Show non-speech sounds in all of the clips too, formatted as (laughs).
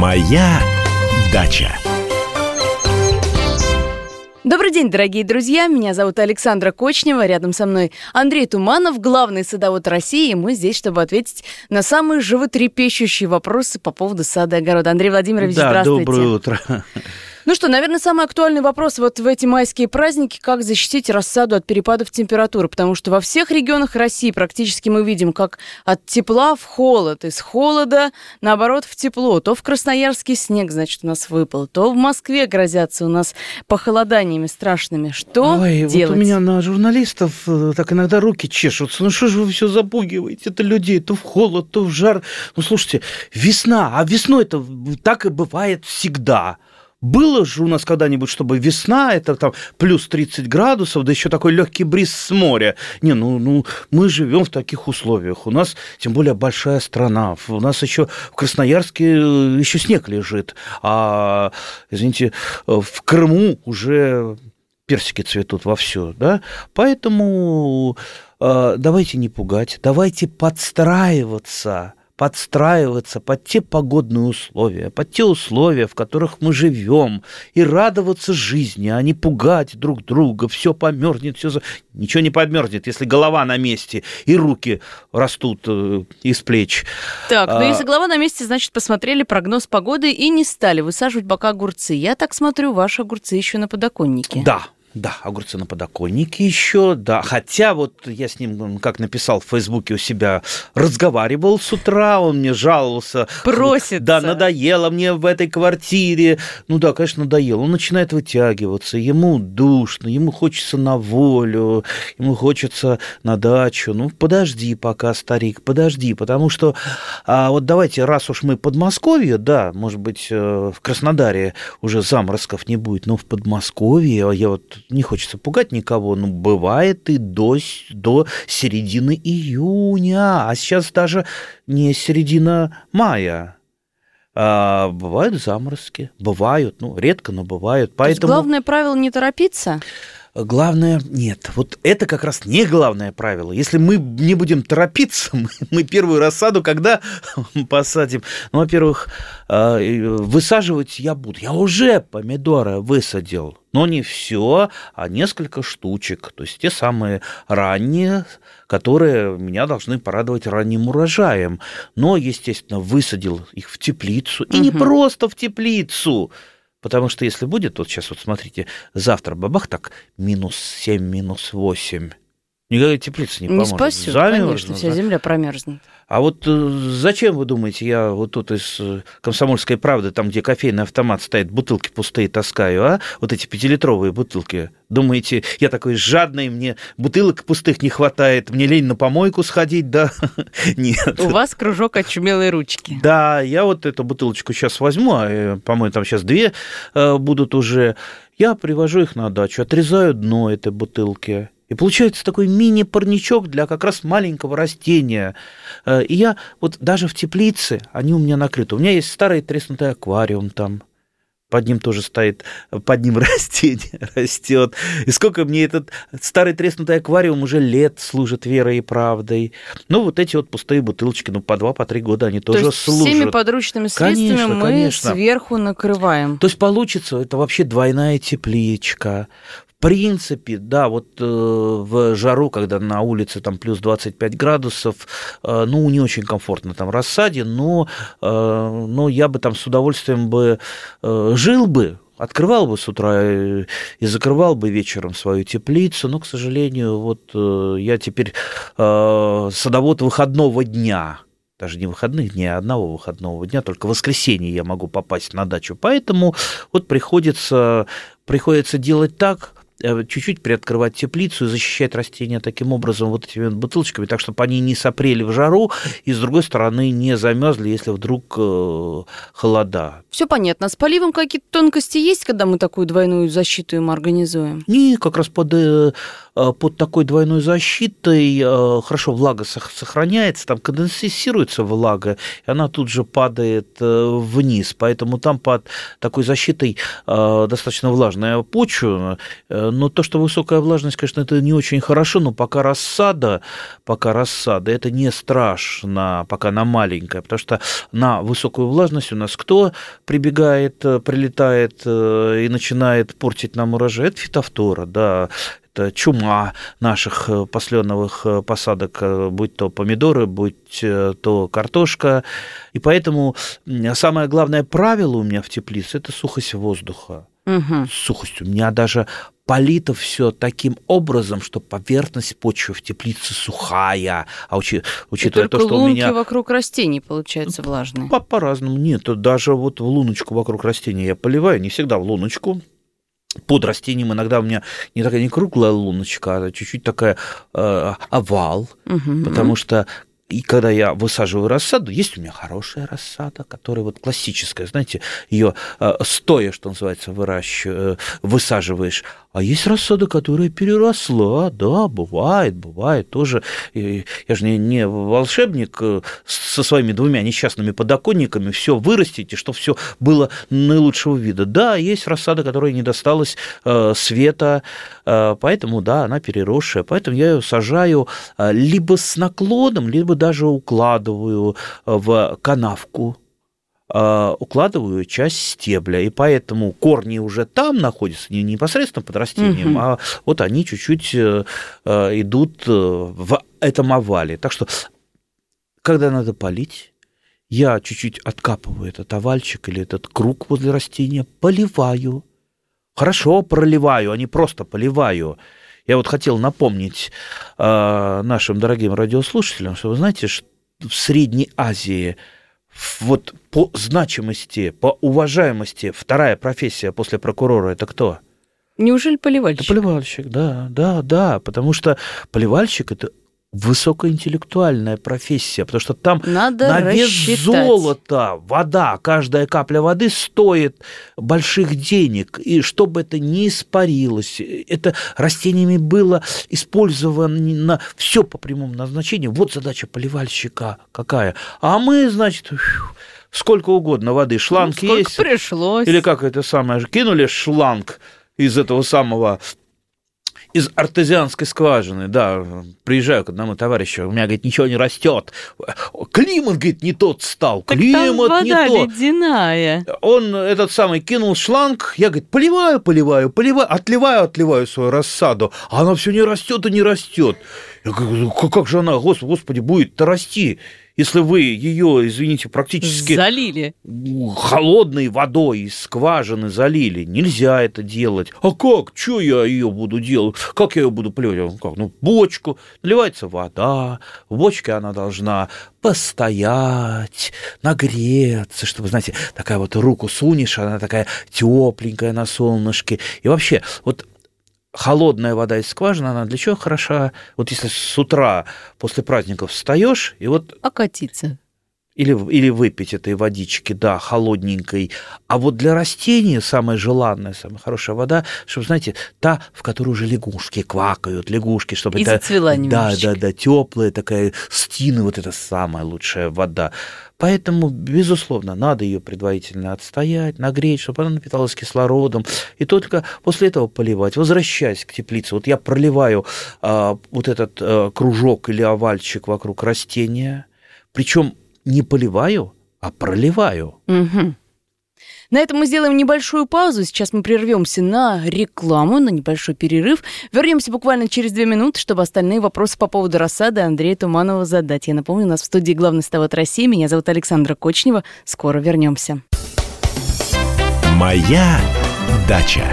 Моя дача. Добрый день, дорогие друзья. Меня зовут Александра Кочнева. Рядом со мной Андрей Туманов, главный садовод России. И мы здесь, чтобы ответить на самые животрепещущие вопросы по поводу сада и огорода. Андрей Владимирович, да, здравствуйте. доброе утро. Ну что, наверное, самый актуальный вопрос вот в эти майские праздники, как защитить рассаду от перепадов температуры, потому что во всех регионах России практически мы видим, как от тепла в холод, из холода, наоборот, в тепло. То в Красноярске снег, значит, у нас выпал, то в Москве грозятся у нас похолоданиями страшными. Что Ой, делать? вот у меня на журналистов э, так иногда руки чешутся. Ну что же вы все запугиваете? Это людей то в холод, то в жар. Ну слушайте, весна, а весной это так и бывает всегда. Было же у нас когда-нибудь, чтобы весна, это там плюс 30 градусов, да еще такой легкий бриз с моря. Не, ну, ну мы живем в таких условиях. У нас, тем более, большая страна. У нас еще в Красноярске э, еще снег лежит. А, извините, в Крыму уже персики цветут вовсю, да? Поэтому э, давайте не пугать, давайте подстраиваться подстраиваться под те погодные условия, под те условия, в которых мы живем, и радоваться жизни, а не пугать друг друга, все померзнет, все за... ничего не померзнет, если голова на месте и руки растут э, из плеч. Так, ну А. если голова на месте, значит, посмотрели прогноз погоды и не стали высаживать пока огурцы. Я так смотрю, ваши огурцы еще на подоконнике. Да, да, огурцы на подоконнике еще, да. Хотя вот я с ним, как написал в Фейсбуке у себя, разговаривал с утра, он мне жаловался. Просится. Да, надоело мне в этой квартире. Ну да, конечно, надоело. Он начинает вытягиваться, ему душно, ему хочется на волю, ему хочется на дачу. Ну, подожди пока, старик, подожди, потому что а, вот давайте, раз уж мы Подмосковье, да, может быть, э, в Краснодаре уже заморозков не будет, но в Подмосковье, а я вот не хочется пугать никого, но бывает и до, до середины июня, а сейчас даже не середина мая. А, бывают заморозки, бывают, ну, редко, но бывают. То есть Поэтому главное правило не торопиться. Главное, нет, вот это как раз не главное правило. Если мы не будем торопиться, (laughs) мы, мы первую рассаду, когда (laughs) посадим, ну, во-первых, и высаживать я буду. Я уже помидоры высадил, но не все, а несколько штучек. То есть те самые ранние, которые меня должны порадовать ранним урожаем. Но, естественно, высадил их в теплицу. И не Мгм. просто в теплицу. Потому что если будет, вот сейчас вот смотрите, завтра бабах так минус 7, минус 8. Никакая теплица не Не, поможет. спасет, Замерзну, конечно, вся да. земля промерзнет. А вот э, зачем, вы думаете, я вот тут из э, «Комсомольской правды», там, где кофейный автомат стоит, бутылки пустые таскаю, а? Вот эти пятилитровые бутылки. Думаете, я такой жадный, мне бутылок пустых не хватает, мне лень на помойку сходить, да? (laughs) Нет. У вас кружок очумелой ручки. Да, я вот эту бутылочку сейчас возьму, а, э, по-моему, там сейчас две будут уже. Я привожу их на дачу, отрезаю дно этой бутылки. И получается такой мини-парничок для как раз маленького растения. Э, И я вот даже в теплице, они у меня накрыты. У меня есть старый треснутый аквариум там. Под ним тоже стоит, под ним (laughs) растение растет. И сколько мне этот старый треснутый аквариум уже лет служит верой и правдой. Ну, вот эти вот пустые бутылочки, ну, по два, по три года они тоже То есть служат. всеми подручными средствами Конечно, мы конечно. сверху накрываем. То есть получится это вообще двойная тепличка. В принципе, да, вот э, в жару, когда на улице там плюс 25 градусов, э, ну, не очень комфортно там рассаде, но, э, но я бы там с удовольствием бы э, жил бы, открывал бы с утра э, и закрывал бы вечером свою теплицу, но, к сожалению, вот э, я теперь э, садовод выходного дня, даже не выходных дней, а одного выходного дня, только в воскресенье я могу попасть на дачу. Поэтому вот приходится, приходится делать так, чуть-чуть приоткрывать теплицу и защищать растения таким образом вот этими бутылочками, так чтобы они не сопрели в жару и, с другой стороны, не замерзли, если вдруг э, холода. Все понятно. А С поливом какие-то тонкости есть, когда мы такую двойную защиту им организуем? И как раз под э, э, э, под такой двойной защитой э, хорошо влага сохраняется, там конденсируется влага, и она тут же падает вниз. Поэтому там под такой защитой достаточно влажная почва. Но то, что высокая влажность, конечно, это не очень хорошо, но пока рассада, пока рассада, это не страшно, пока она маленькая, потому что на высокую влажность у нас кто прибегает, прилетает и начинает портить нам урожай? Это фитофтора, да, это чума наших э, посленовых э, посадок, э, будь то помидоры, будь то картошка. И поэтому самое главное правило у меня в теплице – это сухость воздуха. Угу. Сухость. У меня даже полито все таким образом, что поверхность почвы в теплице сухая, а учи, учитывая и то, что у меня вокруг растений получается влажные. По, по-разному. Нет, даже вот в луночку вокруг растения я поливаю, не всегда в луночку, под растением иногда у меня не такая не круглая луночка, а чуть-чуть такая э, овал, угу. потому что и когда я высаживаю рассаду, есть у меня хорошая рассада, которая вот классическая, знаете, ее э, стоя, что называется, выращиваешь, э, высаживаешь, а есть рассада, которая переросла, да, бывает, бывает тоже. Я же не, не волшебник э, со своими двумя несчастными подоконниками все вырастить, и что все было наилучшего вида. Да, есть рассада, которая не досталась э, света, э, поэтому, да, она переросшая. Поэтому я ее сажаю э, либо с наклоном, либо даже укладываю э, в канавку укладываю часть стебля, и поэтому корни уже там находятся, не непосредственно под растением, угу. а вот они чуть-чуть э, э, идут э, в этом овале. Так что, когда надо полить, я чуть-чуть откапываю этот овальчик или этот круг возле растения, поливаю. Хорошо проливаю, а не просто поливаю. Я вот хотел напомнить э, нашим дорогим радиослушателям, что вы знаете, что в Средней Азии – вот по значимости, по уважаемости вторая профессия после прокурора это кто? Неужели поливальщик? Это поливальщик, да, да, да, потому что поливальщик это высокоинтеллектуальная профессия, потому что там Надо на вес рассчитать. золота вода, каждая капля воды стоит больших денег, и чтобы это не испарилось, это растениями было использовано все по прямому назначению. Вот задача поливальщика какая. А мы, значит, сколько угодно воды, шланг ну, есть. пришлось. Или как это самое, кинули шланг из этого самого из артезианской скважины, да, приезжаю к одному товарищу, у меня, говорит, ничего не растет. Климат, говорит, не тот стал, так климат там вода не тот. ледяная. Он этот самый кинул шланг, я, говорит, поливаю, поливаю, поливаю, отливаю, отливаю свою рассаду, а она все не растет и не растет. Я говорю, как же она, господи, будет-то расти? Если вы ее, извините, практически... Залили. Холодной водой из скважины залили. Нельзя это делать. А как? Что я ее буду делать? Как я ее буду плевать? Как? Ну, бочку. Наливается вода. В бочке она должна постоять, нагреться, чтобы, знаете, такая вот руку сунешь, она такая тепленькая на солнышке. И вообще, вот холодная вода из скважины, она для чего хороша? Вот если с утра после праздников встаешь и вот... Окатиться. Или, или выпить этой водички, да, холодненькой. А вот для растений самая желанная, самая хорошая вода, чтобы, знаете, та, в которой уже лягушки квакают, лягушки, чтобы и это... зацвела немножечко. Да, да, да, теплая такая стина, вот это самая лучшая вода. Поэтому, безусловно, надо ее предварительно отстоять, нагреть, чтобы она напиталась кислородом, и только после этого поливать. Возвращаясь к теплице, вот я проливаю а, вот этот а, кружок или овальчик вокруг растения, причем не поливаю, а проливаю. Угу. На этом мы сделаем небольшую паузу. Сейчас мы прервемся на рекламу, на небольшой перерыв. Вернемся буквально через две минуты, чтобы остальные вопросы по поводу рассады Андрея Туманова задать. Я напомню, у нас в студии главный ставот России. Меня зовут Александра Кочнева. Скоро вернемся. Моя дача.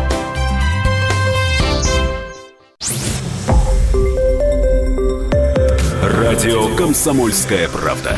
Радио Комсомольская правда".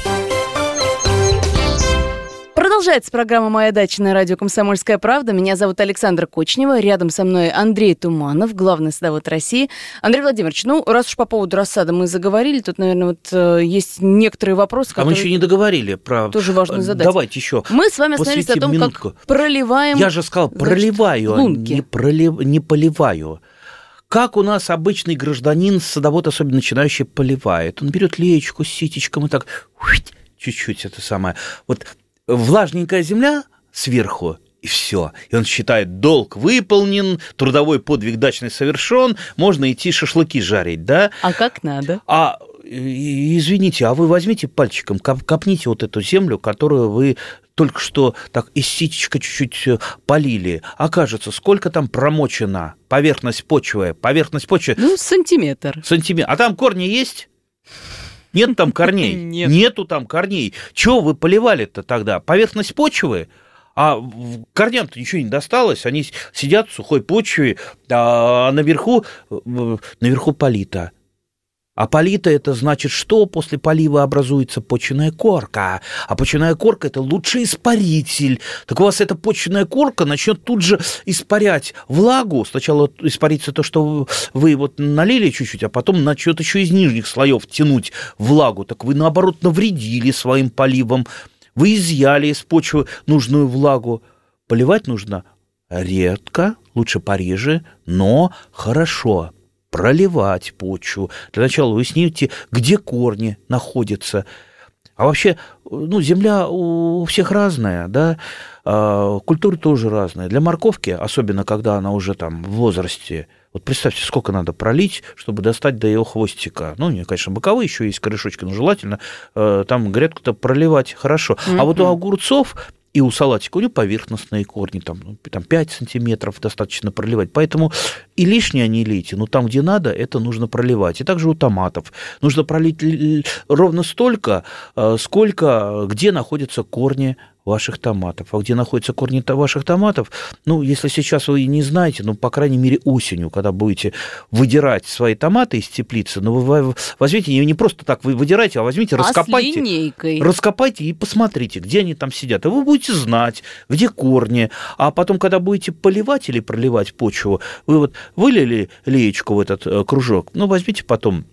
Продолжается программа «Моя дача» на радио «Комсомольская правда». Меня зовут Александра Кочнева. Рядом со мной Андрей Туманов, главный садовод России. Андрей Владимирович, ну, раз уж по поводу рассада мы заговорили, тут, наверное, вот э, есть некоторые вопросы, которые... А мы еще не договорили про... Тоже важно задать. Давайте еще Мы с вами остановились о том, минутку. как проливаем... Я же сказал, проливаю, значит, а не, пролив... не поливаю. Как у нас обычный гражданин, садовод, особенно начинающий, поливает? Он берет леечку с ситечком и так чуть-чуть это самое. Вот влажненькая земля сверху, и все. И он считает, долг выполнен, трудовой подвиг дачный совершен, можно идти шашлыки жарить, да? А как надо? А извините, а вы возьмите пальчиком, копните вот эту землю, которую вы только что так из ситечка чуть-чуть э, полили. Окажется, сколько там промочено? Поверхность почвы, поверхность почвы. Ну, сантиметр. Сантиметр. А там корни есть? Нет там корней. (laughs) Нет. Нету там корней. Чего вы поливали-то тогда? Поверхность почвы? А корням-то ничего не досталось, они сидят в сухой почве, а наверху, э, наверху полита. А полита это значит, что после полива образуется почвенная корка. А почвенная корка это лучший испаритель. Так у вас эта почвенная корка начнет тут же испарять влагу. Сначала испарится то, что вы вот налили чуть-чуть, а потом начнет еще из нижних слоев тянуть влагу. Так вы наоборот навредили своим поливом. Вы изъяли из почвы нужную влагу. Поливать нужно редко, лучше пореже, но хорошо проливать почву. Для начала выясните, где корни находятся. А вообще, ну, земля у всех разная, да, а, культуры тоже разные. Для морковки, особенно когда она уже там в возрасте, вот представьте, сколько надо пролить, чтобы достать до ее хвостика. Ну, не, конечно, боковые еще есть корешочки, но желательно э, там грядку-то проливать хорошо. Mm-hmm. А вот у огурцов и у салатика у него поверхностные корни, там, ну, там 5 сантиметров достаточно проливать. Поэтому и лишнее не лейте, но там, где надо, это нужно проливать. И также у томатов. Нужно пролить ровно столько, э, сколько, где находятся корни ваших томатов. А где находятся корни ваших томатов, ну, если сейчас вы не знаете, ну, по крайней мере, осенью, когда будете выдирать свои томаты из теплицы, ну, вы возьмите, не просто так вы выдираете, а возьмите, а раскопайте. С линейкой. Раскопайте и посмотрите, где они там сидят. И вы будете знать, где корни. А потом, когда будете поливать или проливать почву, вы вот вылили леечку в этот э, кружок, ну, возьмите потом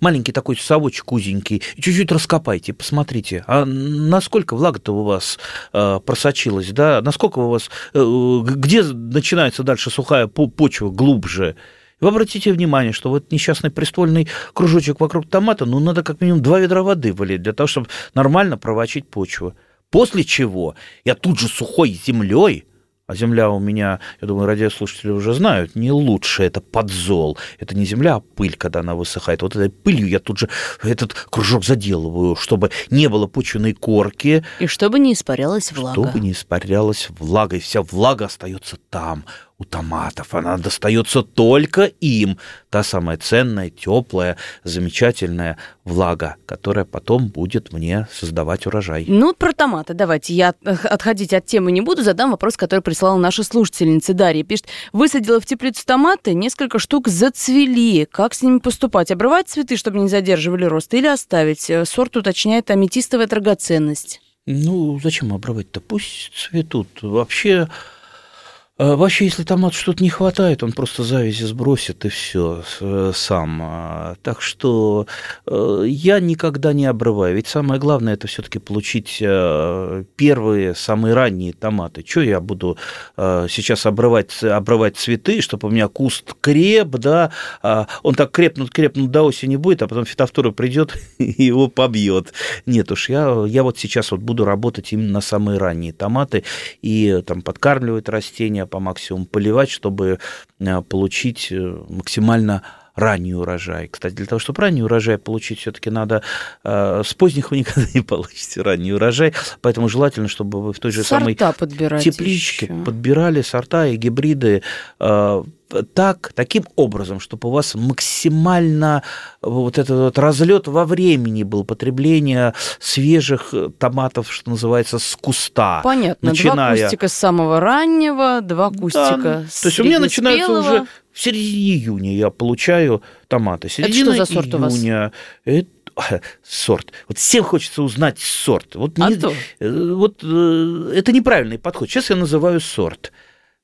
маленький такой совочек узенький, чуть-чуть раскопайте, посмотрите, а насколько влага-то у вас э, просочилась, да, насколько у вас, э, где начинается дальше сухая почва глубже, вы обратите внимание, что вот несчастный приствольный кружочек вокруг томата, ну, надо как минимум два ведра воды вылить для того, чтобы нормально провочить почву. После чего я тут же сухой землей а земля у меня, я думаю, радиослушатели уже знают, не лучше, это подзол. Это не земля, а пыль, когда она высыхает. Вот этой пылью я тут же этот кружок заделываю, чтобы не было почвенной корки. И чтобы не испарялась влага. Чтобы не испарялась влага, и вся влага остается там, у томатов. Она достается только им. Та самая ценная, теплая, замечательная влага, которая потом будет мне создавать урожай. Ну, про томаты давайте. Я отходить от темы не буду. Задам вопрос, который прислала наша слушательница Дарья. Пишет, высадила в теплицу томаты, несколько штук зацвели. Как с ними поступать? Обрывать цветы, чтобы не задерживали рост, или оставить? Сорт уточняет аметистовая драгоценность. Ну, зачем обрывать-то? Пусть цветут. Вообще вообще, если томат что-то не хватает, он просто завязи сбросит и все э, сам. А, так что э, я никогда не обрываю. Ведь самое главное это все-таки получить э, первые, самые ранние томаты. Что я буду сейчас обрывать, обрывать цветы, чтобы у меня куст креп, да, а он так крепнут, крепнут до осени будет, а потом фитофтора придет (laughs) и его побьет. Нет уж, я, я вот сейчас вот буду работать именно на самые ранние томаты и там подкармливать растения, по максимуму поливать, чтобы э, получить э, максимально ранний урожай. Кстати, для того, чтобы ранний урожай получить, все-таки надо э, с поздних вы никогда не получите ранний урожай, поэтому желательно, чтобы вы в той же сорта самой тепличке еще. подбирали сорта и гибриды. Э, так, таким образом, чтобы у вас максимально вот этот вот разлет во времени был потребление свежих томатов, что называется, с куста. Понятно. Начиная... Два кустика с самого раннего, два кустика Да, с То есть у меня начинается уже в середине июня я получаю томаты. Середина что за сорт у вас? июня. Это сорт. Вот всем хочется узнать сорт. Вот, А не- то. э, вот э, это неправильный подход. Сейчас я называю сорт.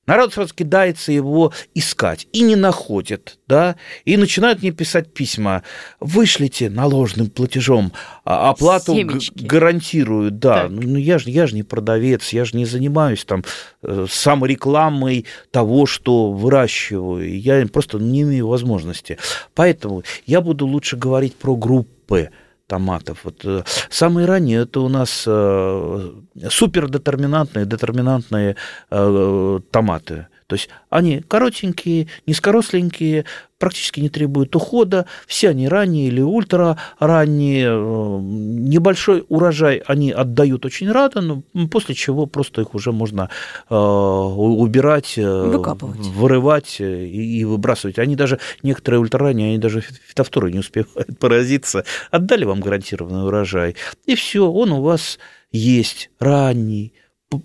Народ сразу кидается его искать и не находит, да, и начинают мне писать письма. Вышлите наложенным платежом, а оплату Семечки. гарантирую, да. Так. Ну, ну, я же я ж не продавец, я же не занимаюсь там э, саморекламой того, что выращиваю. Я просто не имею возможности. Поэтому я буду лучше говорить про группы томатов. Вот, э, самые ранние это у нас э, супердетерминантные, детерминантные э, томаты. То есть они коротенькие, низкоросленькие, практически не требуют ухода, все они ранние или ультра ранние, э, небольшой урожай они отдают очень рано, но после чего просто их уже можно э, убирать, э, Выкапывать. вырывать э, и, выбрасывать. Они даже, некоторые ультраранние, они даже фи- фитофторы не успевают (laughs) поразиться. Отдали вам гарантированный урожай, и все, он у вас есть ранний,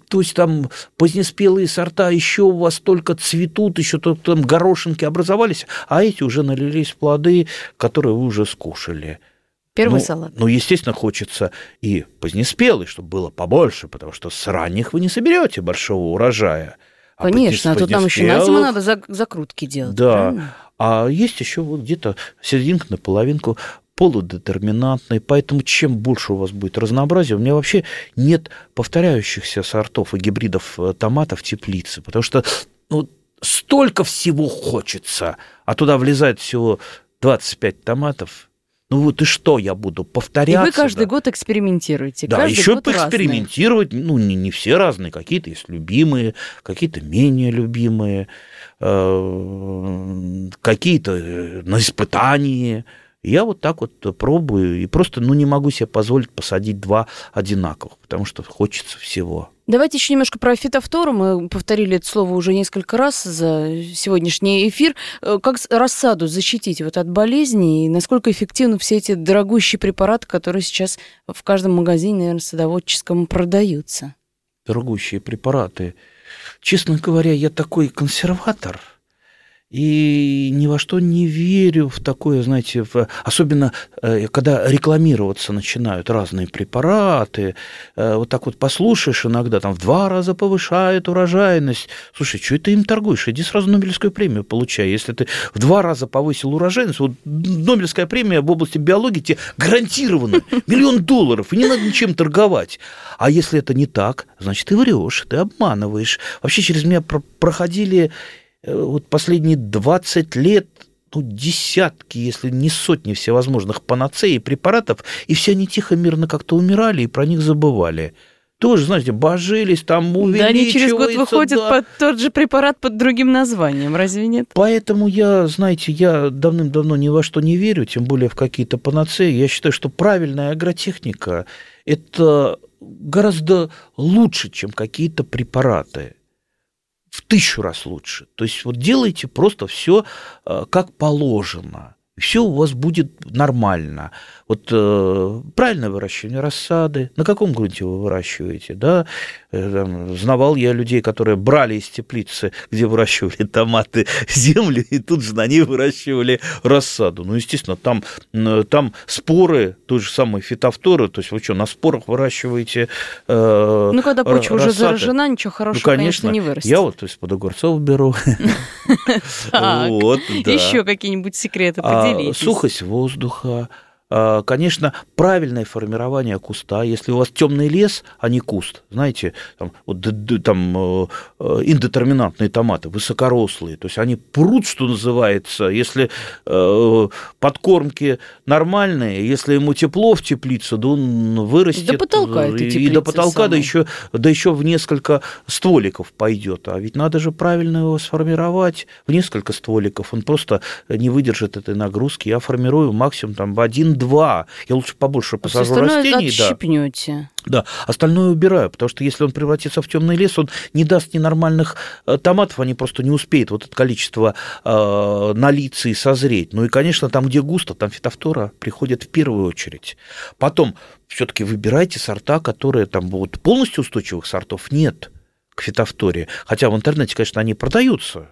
то есть там позднеспелые сорта еще у вас только цветут, еще только там горошинки образовались, а эти уже налились плоды, которые вы уже скушали. Первый ну, салат. Ну, естественно, хочется и позднеспелый, чтобы было побольше, потому что с ранних вы не соберете большого урожая. А Конечно, а тут нам еще на зиму надо зак- закрутки делать. Да. правильно? а есть еще вот где-то серединка на половинку полудетерминантный, поэтому чем больше у вас будет разнообразия, у меня вообще нет повторяющихся сортов и гибридов э, томатов в теплице, потому что ну, столько всего хочется, а туда влезает всего 25 томатов. Ну вот и что я буду И повторяться? вы каждый да? год экспериментируете. Да, каждый еще год разные. поэкспериментировать, ну, не, не все разные, какие-то есть любимые, какие-то менее любимые, э, какие-то э, на испытании. Я вот так вот пробую и просто, ну, не могу себе позволить посадить два одинаковых, потому что хочется всего. Давайте еще немножко про фитофтору. Мы повторили это слово уже несколько раз за сегодняшний эфир. Э, Как рассаду защитить вот от болезней? И насколько эффективны все эти дорогущие препараты, которые сейчас в каждом магазине, наверное, садоводческом продаются? Дорогущие препараты. Честно говоря, я такой консерватор, и ни во что не верю в такое, знаете, в- особенно э, когда рекламироваться начинают разные препараты, э, вот так вот послушаешь иногда, там в два раза повышает урожайность. Слушай, что это им торгуешь? Иди сразу Нобелевскую премию получай. Если ты в два раза повысил урожайность, вот Нобелевская премия в области биологии тебе гарантирована. Миллион долларов, и не надо ничем торговать. А если это не так, значит, ты врешь, ты обманываешь. Вообще через меня про- проходили вот последние 20 лет ну, десятки, если не сотни всевозможных панацеи и препаратов, и все они тихо, мирно как-то умирали, и про них забывали. Тоже, знаете, божились, там Да, они через год увеличивается, выходят да. под тот же препарат под другим названием, разве нет? Поэтому я, знаете, я давным-давно ни во что не верю, тем более в какие-то панацеи. Я считаю, что правильная агротехника – это гораздо лучше, чем какие-то препараты. В тысячу раз лучше. То есть вот делайте просто все как положено. Все у вас будет нормально. Вот э, правильное выращивание рассады. На каком грунте вы выращиваете? Да? Э, там, знавал я людей, которые брали из теплицы, где выращивали томаты, (laughs) землю, и тут же на ней выращивали рассаду. Ну, естественно, там, там споры, той же самой фитофторы, то есть вы что, на спорах выращиваете э, Ну, когда почва уже заражена, ничего Ну, хорошего, конечно, конечно, не вырастет. я вот из-под огурцов беру. (laughs) Так, Вот, да. Еще какие-нибудь секреты А, поделитесь. Сухость воздуха, конечно, правильное формирование куста. Если у вас темный лес, а не куст, знаете, там, вот, там э, э, индетерминантные томаты, высокорослые, то есть они прут, что называется, если э, подкормки нормальные, если ему тепло в теплице, да он вырастет. До потолка и, и до потолка, да самой. еще, да еще в несколько стволиков пойдет. А ведь надо же правильно его сформировать в несколько стволиков. Он просто не выдержит этой нагрузки. Я формирую максимум там в один два. Я лучше побольше посажу растений. Да. Отщипнете. Да, остальное убираю, потому что если он превратится в темный лес, он не даст ни нормальных э, томатов, они просто не успеют вот это количество э, налиться и созреть. Ну и, конечно, там, где густо, там фитофтора приходит в первую очередь. Потом все-таки выбирайте сорта, которые там будут полностью устойчивых сортов нет к фитофторе. Хотя в интернете, конечно, они продаются.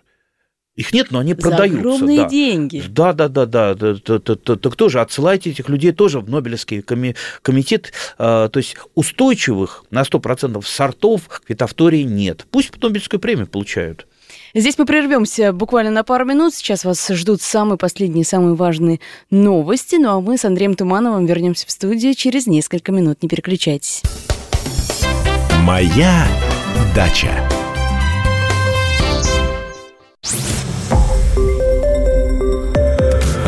Их нет, но они За продаются. огромные да. деньги. Да, да, да, да. Так тоже отсылайте этих людей тоже в Нобелевский комитет. А, то есть устойчивых на 100% сортов к фитофтории нет. Пусть Нобелевскую премию получают. Здесь мы прервемся буквально на пару минут. Сейчас вас ждут самые последние, самые важные новости. Ну а мы с Андреем Тумановым вернемся в студию через несколько минут. Не переключайтесь. Моя дача.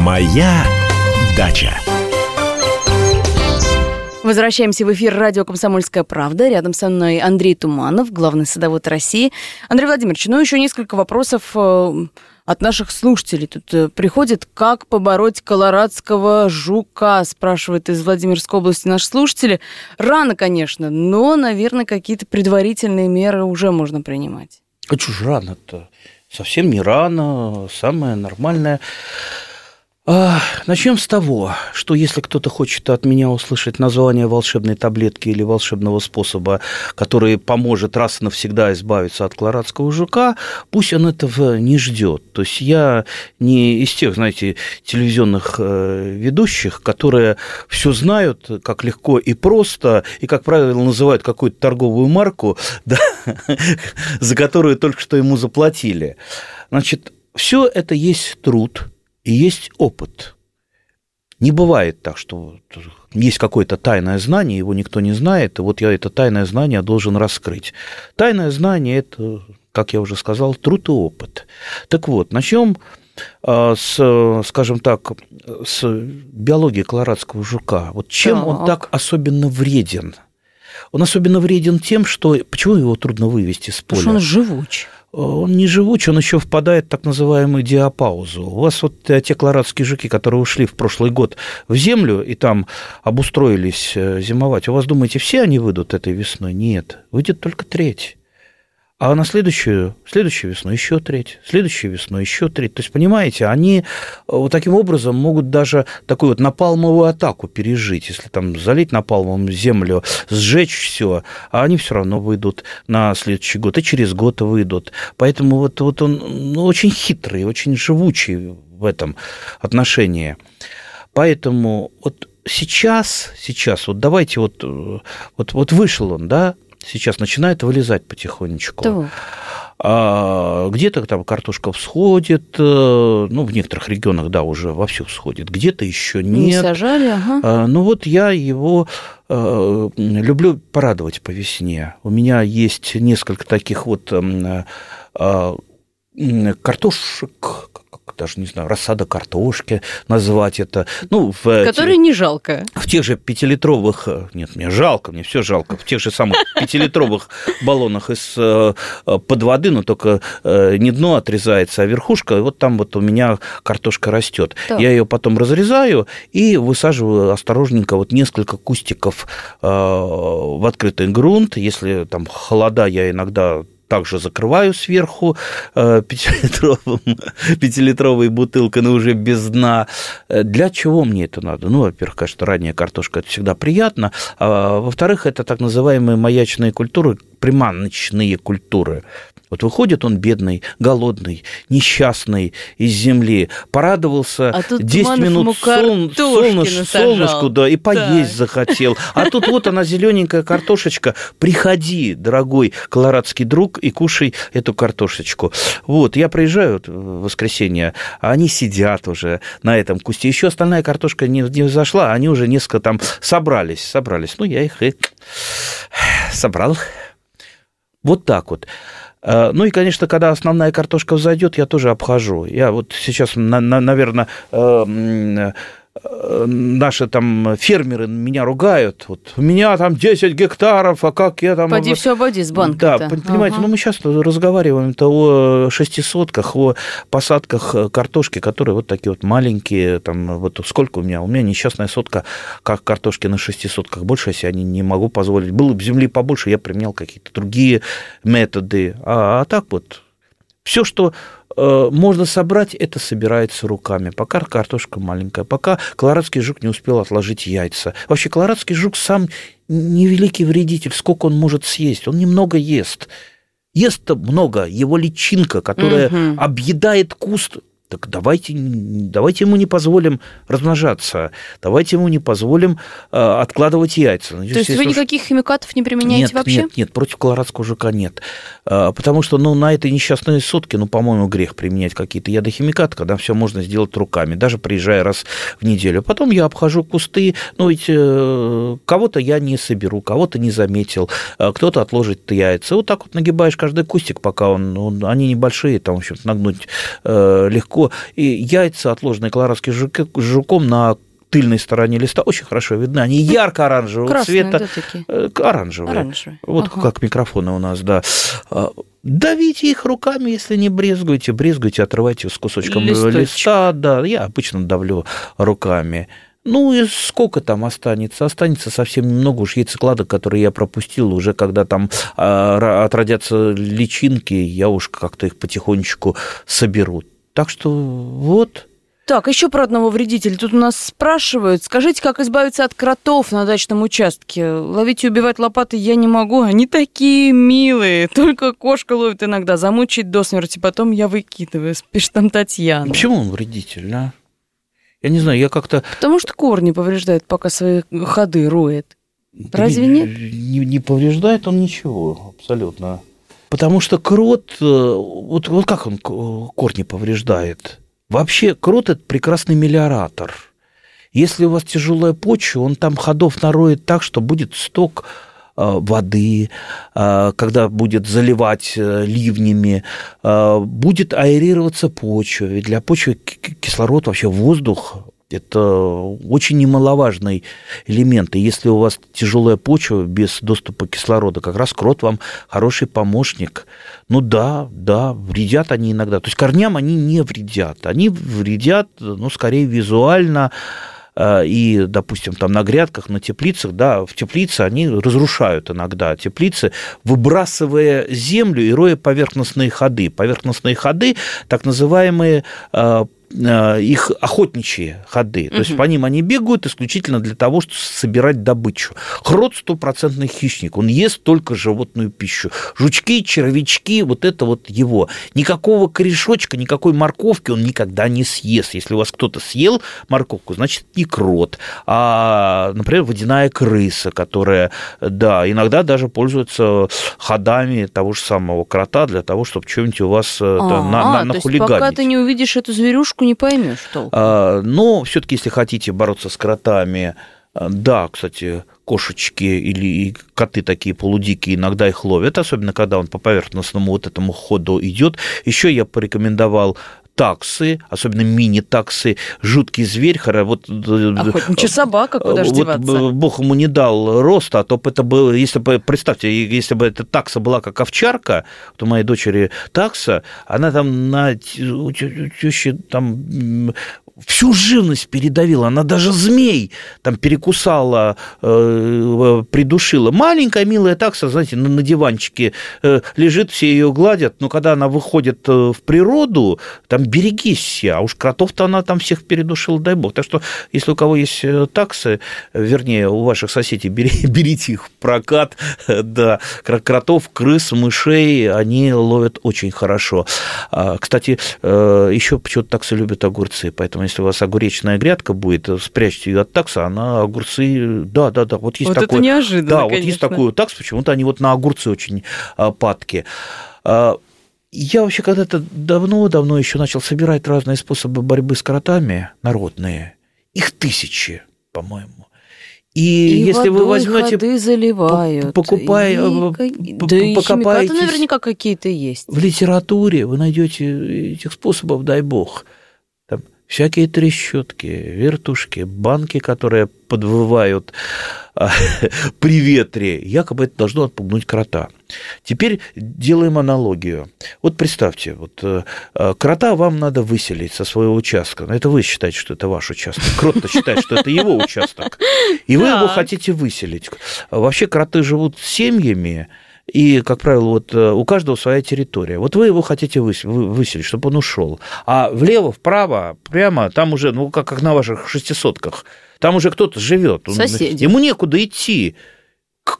Моя дача. Возвращаемся в эфир радио «Комсомольская правда». Рядом со мной Андрей Туманов, главный садовод России. Андрей Владимирович, ну еще несколько вопросов э, от наших слушателей. Тут э, приходит, как побороть колорадского жука, спрашивает из Владимирской области наши слушатели. Рано, конечно, но, наверное, какие-то предварительные меры уже можно принимать. А что ж рано-то? Совсем не рано, самое нормальное – Начнем с того, что если кто-то хочет от меня услышать название волшебной таблетки или волшебного способа, который поможет раз и навсегда избавиться от колорадского жука, пусть он этого не ждет. То есть я не из тех, знаете, телевизионных э, ведущих, которые все знают, как легко и просто, и, как правило, называют какую-то торговую марку, (laughs) да, за которую только что ему заплатили. Значит, все это есть труд – и есть опыт. Не бывает так, что есть какое-то тайное знание, его никто не знает, и вот я это тайное знание должен раскрыть. Тайное знание – это, как я уже сказал, труд и опыт. Так вот, начнем а, с, скажем так, с биологии колорадского жука. Вот чем так. он так особенно вреден? Он особенно вреден тем, что... Почему его трудно вывести с поля? Потому что он живуч он не живуч, он еще впадает в так называемую диапаузу. У вас вот те колорадские жуки, которые ушли в прошлый год в землю и там обустроились э, зимовать, у вас, думаете, все они выйдут этой весной? Нет, выйдет только треть. А на следующую, следующую весну еще треть, следующую весну еще треть. То есть, понимаете, они э, вот таким образом могут даже такую вот напалмовую атаку пережить. Если там залить напалмом землю, сжечь все, а они все равно выйдут на следующий год, и через год выйдут. Поэтому вот, вот он ну, очень хитрый, очень живучий в этом отношении. Поэтому вот сейчас, сейчас, вот давайте вот, э, вот, вот вышел он, да, сейчас начинает вылезать потихонечку. Да. А где-то там картошка всходит, э, ну, в некоторых регионах, да, уже вовсю всходит, где-то еще нет. Не сажали, ага. А, ну, вот я его э, люблю порадовать по весне. У меня есть несколько таких вот э, картошек, даже не знаю, рассада картошки назвать это. Ну, в, Которые не жалко. В тех же пятилитровых, нет, мне жалко, мне все жалко, в тех же самых (laughs) пятилитровых баллонах из э, под воды, но только э, не дно отрезается, а верхушка, и вот там вот у меня картошка растет. Я ее потом разрезаю и высаживаю осторожненько вот несколько кустиков э, в открытый грунт. Если там холода, я иногда также закрываю сверху э, (laughs) пятилитровой бутылкой, но уже без дна. Э, для чего мне это надо? Ну, во-первых, конечно, ранняя картошка – это всегда приятно. А во-вторых, это так называемые маячные культуры, приманочные культуры. Вот выходит он бедный, голодный, несчастный из земли, порадовался а 10 минут сол... солнышку, солнышку, да, и поесть так. захотел. А тут вот она, зелененькая картошечка. Приходи, дорогой колорадский друг, и кушай эту картошечку. Вот, я приезжаю в воскресенье, а они сидят уже на этом кусте. Еще остальная картошка не, не зашла, они уже несколько там собрались, собрались. Ну, я их и собрал. Вот так вот. Э, ну и, конечно, когда основная картошка взойдет, я тоже обхожу. Я вот сейчас, наверное, Э, наши там фермеры меня ругают. Вот, у меня там 10 гектаров, а как я там... Поди все обойди с банка Да, понимаете, ага. ну мы сейчас разговариваем-то о шестисотках, о посадках э, картошки, которые вот такие вот маленькие, там вот сколько у меня? У меня несчастная сотка как картошки на шестисотках. Больше я себе не, могу позволить. Было бы земли побольше, я применял какие-то другие методы. А, а так вот, все, что можно собрать, это собирается руками. Пока картошка маленькая, пока колорадский жук не успел отложить яйца. Вообще колорадский жук сам невеликий вредитель, сколько он может съесть. Он немного ест. Ест-то много, его личинка, которая угу. объедает куст, так давайте, давайте ему не позволим размножаться, давайте ему не позволим э, откладывать яйца. То есть вы никаких химикатов не применяете нет, вообще? Нет, нет, против колорадского жука нет. Э, потому что ну, на этой несчастной сотке, ну, по-моему, грех применять какие-то ядохимикаты, когда все можно сделать руками, даже приезжая раз в неделю. Потом я обхожу кусты, ну, ведь э, кого-то я не соберу, кого-то не заметил, э, кто-то отложит яйца. Вот так вот нагибаешь каждый кустик, пока он, он они небольшие, там, в общем нагнуть э, легко легко. И яйца, отложенные колорадским жуком на тыльной стороне листа очень хорошо видны. Они ярко-оранжевого Красные, цвета. Да, такие. Э, оранжевые. оранжевые. Вот ага. как микрофоны у нас, да. А, давите их руками, если не брезгуете. Брезгуете, отрывайте с кусочком Листочек. листа. Да, я обычно давлю руками. Ну и сколько там останется? Останется совсем немного уж яйцекладок, которые я пропустил уже, когда там а, отродятся личинки, я уж как-то их потихонечку соберу. Так что вот. Так, еще про одного вредителя. Тут у нас спрашивают, скажите, как избавиться от кротов на дачном участке? Ловить и убивать лопаты я не могу, они такие милые. (laughs) Только кошка ловит иногда, замучить до смерти, потом я выкидываю, пишет там Татьяна. Почему он вредитель, а? Я не знаю, я как-то... Потому что корни повреждает, пока свои ходы роет. Разве не, нет? Не, не повреждает он ничего, абсолютно. Потому что крот, э, вот, вот как он корни повреждает? Вообще, крот – это прекрасный мелиоратор. Если у вас тяжелая почва, он там ходов нароет так, что будет сток э, воды, э, когда будет заливать ливнями, будет аэрироваться почва. Ведь для почвы кислород, вообще воздух это очень немаловажный элемент. И если у вас тяжелая почва без доступа кислорода, как раз крот вам хороший помощник. Ну да, да, вредят они иногда. То есть корням они не вредят. Они вредят, ну, скорее визуально, э, и, допустим, там на грядках, на теплицах, да, в теплице они разрушают иногда теплицы, выбрасывая землю и роя поверхностные ходы. Поверхностные ходы, так называемые э, их охотничьи ходы. То угу. есть по ним они бегают исключительно для того, чтобы собирать добычу. Хрот стопроцентный хищник, он ест только животную пищу. Жучки, червячки, вот это вот его. Никакого корешочка, никакой морковки он никогда не съест. Если у вас кто-то съел морковку, значит, не крот, а, например, водяная крыса, которая, да, иногда даже пользуется ходами того же самого крота для того, чтобы что-нибудь у вас а, на, на, на хулиганить. пока ты не увидишь эту зверюшку, не поймешь толком. А, но все-таки, если хотите бороться с кротами, а, да, кстати, кошечки или коты такие полудикие, иногда их ловят, особенно когда он по поверхностному вот этому ходу идет. Еще я порекомендовал таксы, особенно мини-таксы, жуткий зверь. Вот, э, Охотничья собака, куда же вот Бог ему не дал роста, а то бы это было, если бы, представьте, если бы эта такса была как овчарка, то моей дочери такса, она там на тещи там всю живность передавила, она даже змей там перекусала, э, придушила. Маленькая милая такса, знаете, на, на диванчике э, лежит, все ее гладят, но когда она выходит э, в природу, там берегись а уж кротов-то она там всех передушила, дай бог. Так что, если у кого есть э, таксы, вернее, у ваших соседей, бери, (laughs) берите их в прокат, (laughs) да, кротов, крыс, мышей, они ловят очень хорошо. А, кстати, э, еще почему-то таксы любят огурцы, поэтому если у вас огуречная грядка будет, спрячьте ее от такса, она огурцы, да, да, да, вот есть вот такой, это неожиданно, да, конечно. вот есть такой такс, почему-то они вот на огурцы очень а, падки. А, я вообще когда-то давно-давно еще начал собирать разные способы борьбы с кротами народные. Их тысячи, по-моему. И, И если вы возьмете, ходы заливают. покупай- и э, да покопаетесь. наверняка какие-то есть. в литературе вы найдете этих способов, дай бог. Всякие трещотки, вертушки, банки, которые подвывают а, (laughs) при ветре. Якобы это должно отпугнуть крота. Теперь делаем аналогию. Вот представьте, вот э, э, крота вам надо выселить со своего участка. Это вы считаете, что это ваш участок. Крот-то считает, что это его участок. И вы его хотите выселить. Вообще кроты живут семьями, и, как правило, вот э, у каждого своя территория. Вот вы его хотите выс- вы- выселить, чтобы он ушел. А влево, вправо, прямо, там уже, ну, как, как на ваших шестисотках, там уже кто-то живет. Соседи. Ему некуда идти.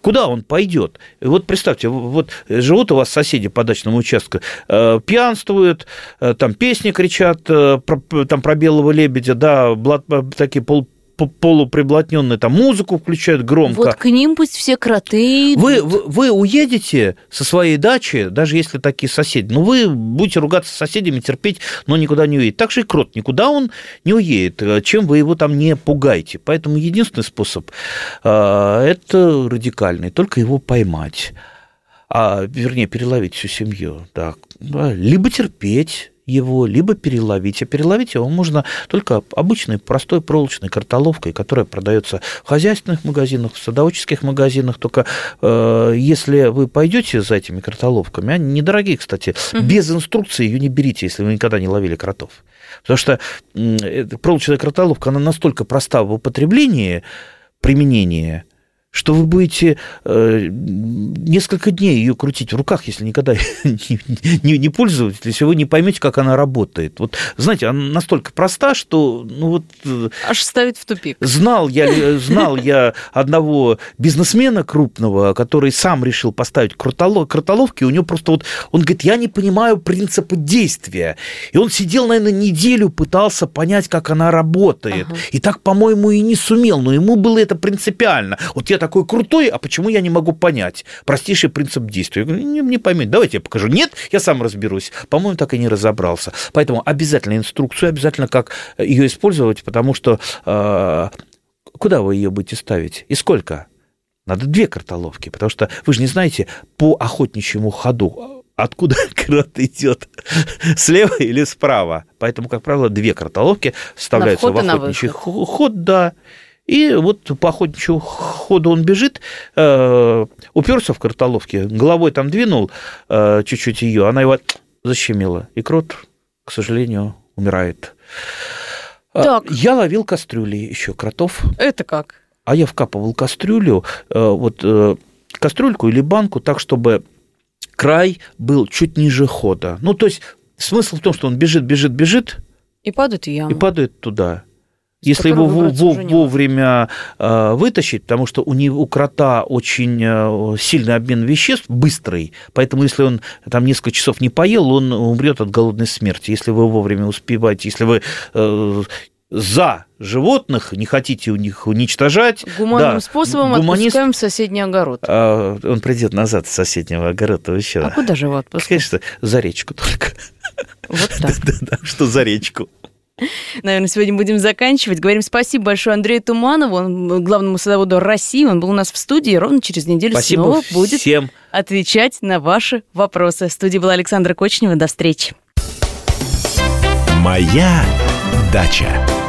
Куда он пойдет? Вот представьте, вот живут у вас соседи по дачному участку, э, пьянствуют, э, там песни кричат, там про белого лебедя, да, блат- такие пол, по- полуприблотненные, там музыку включают громко. Вот к ним пусть все кроты идут. Вы, вы, вы уедете со своей дачи, даже если такие соседи, ну, вы будете ругаться с соседями, терпеть, но никуда не уедет. Так же и крот, никуда он не уедет, э, чем вы его там не пугаете. Поэтому единственный способ э, это радикальный, только его поймать. А, вернее, переловить всю семью. Да, Либо терпеть его, либо переловить. А переловить его можно только обычной простой проволочной картоловкой, которая продается в хозяйственных магазинах, в садоводческих магазинах. Только э, если вы пойдете за этими картоловками, они недорогие, кстати, без инструкции ее не берите, если вы никогда не ловили кротов. Потому что эта проволочная картоловка, она настолько проста в употреблении, применении, что вы будете э, несколько дней ее крутить в руках, если никогда (laughs) не, не, не пользовались, если вы не поймете, как она работает. Вот, знаете, она настолько проста, что ну вот э, Аж ставит в тупик. знал я, (laughs) знал я одного бизнесмена крупного, который сам решил поставить крутоло- кротоловки, у него просто вот, он говорит, я не понимаю принципа действия. И он сидел, наверное, неделю, пытался понять, как она работает. Ага. И так, по-моему, и не сумел, но ему было это принципиально. Вот я такой крутой, а почему я не могу понять? Простейший принцип действия. Я говорю, не, не поймете, давайте я покажу. Нет, я сам разберусь. По-моему, так и не разобрался. Поэтому обязательно инструкцию, обязательно как ее использовать, потому что э, куда вы ее будете ставить и сколько? Надо две картоловки, потому что вы же не знаете по охотничьему ходу, откуда (laughs) крот идет, (laughs) слева или справа. Поэтому, как правило, две картоловки вставляются в охотничий ход, да. И вот по охотничьему ходу он бежит, э, уперся в картоловке, головой там двинул э, чуть-чуть ее, она его защемила. И крот, к сожалению, умирает. А, Так. Я ловил кастрюли еще кротов, Это как? а я вкапывал кастрюлю, э, вот э, кастрюльку или банку так, чтобы край был чуть ниже хода. Ну, то есть смысл в том, что он бежит, бежит, бежит И падают в яму. и падает туда. Если его вовремя э, вытащить, потому что у, него, у крота очень э, сильный обмен веществ, быстрый, поэтому если он там несколько часов не поел, он умрет от голодной смерти. Если вы вовремя успеваете, если вы э, за животных, не хотите у них уничтожать, Гуманным да, способом гуманист- отпускаем в соседний огород. а, он придет назад с соседнего огорода еще. А куда же его отпускать? Конечно, за речку только. Вот так. (laughs) Да-да, что за речку. Наверное, сегодня будем заканчивать. Говорим спасибо большое Андрею Туманову, он главному садоводу России. Он был у нас в студии. Ровно через неделю Спасибо снова будет всем. отвечать на ваши вопросы. В студии была Александра Кочнева. До встречи. Моя дача.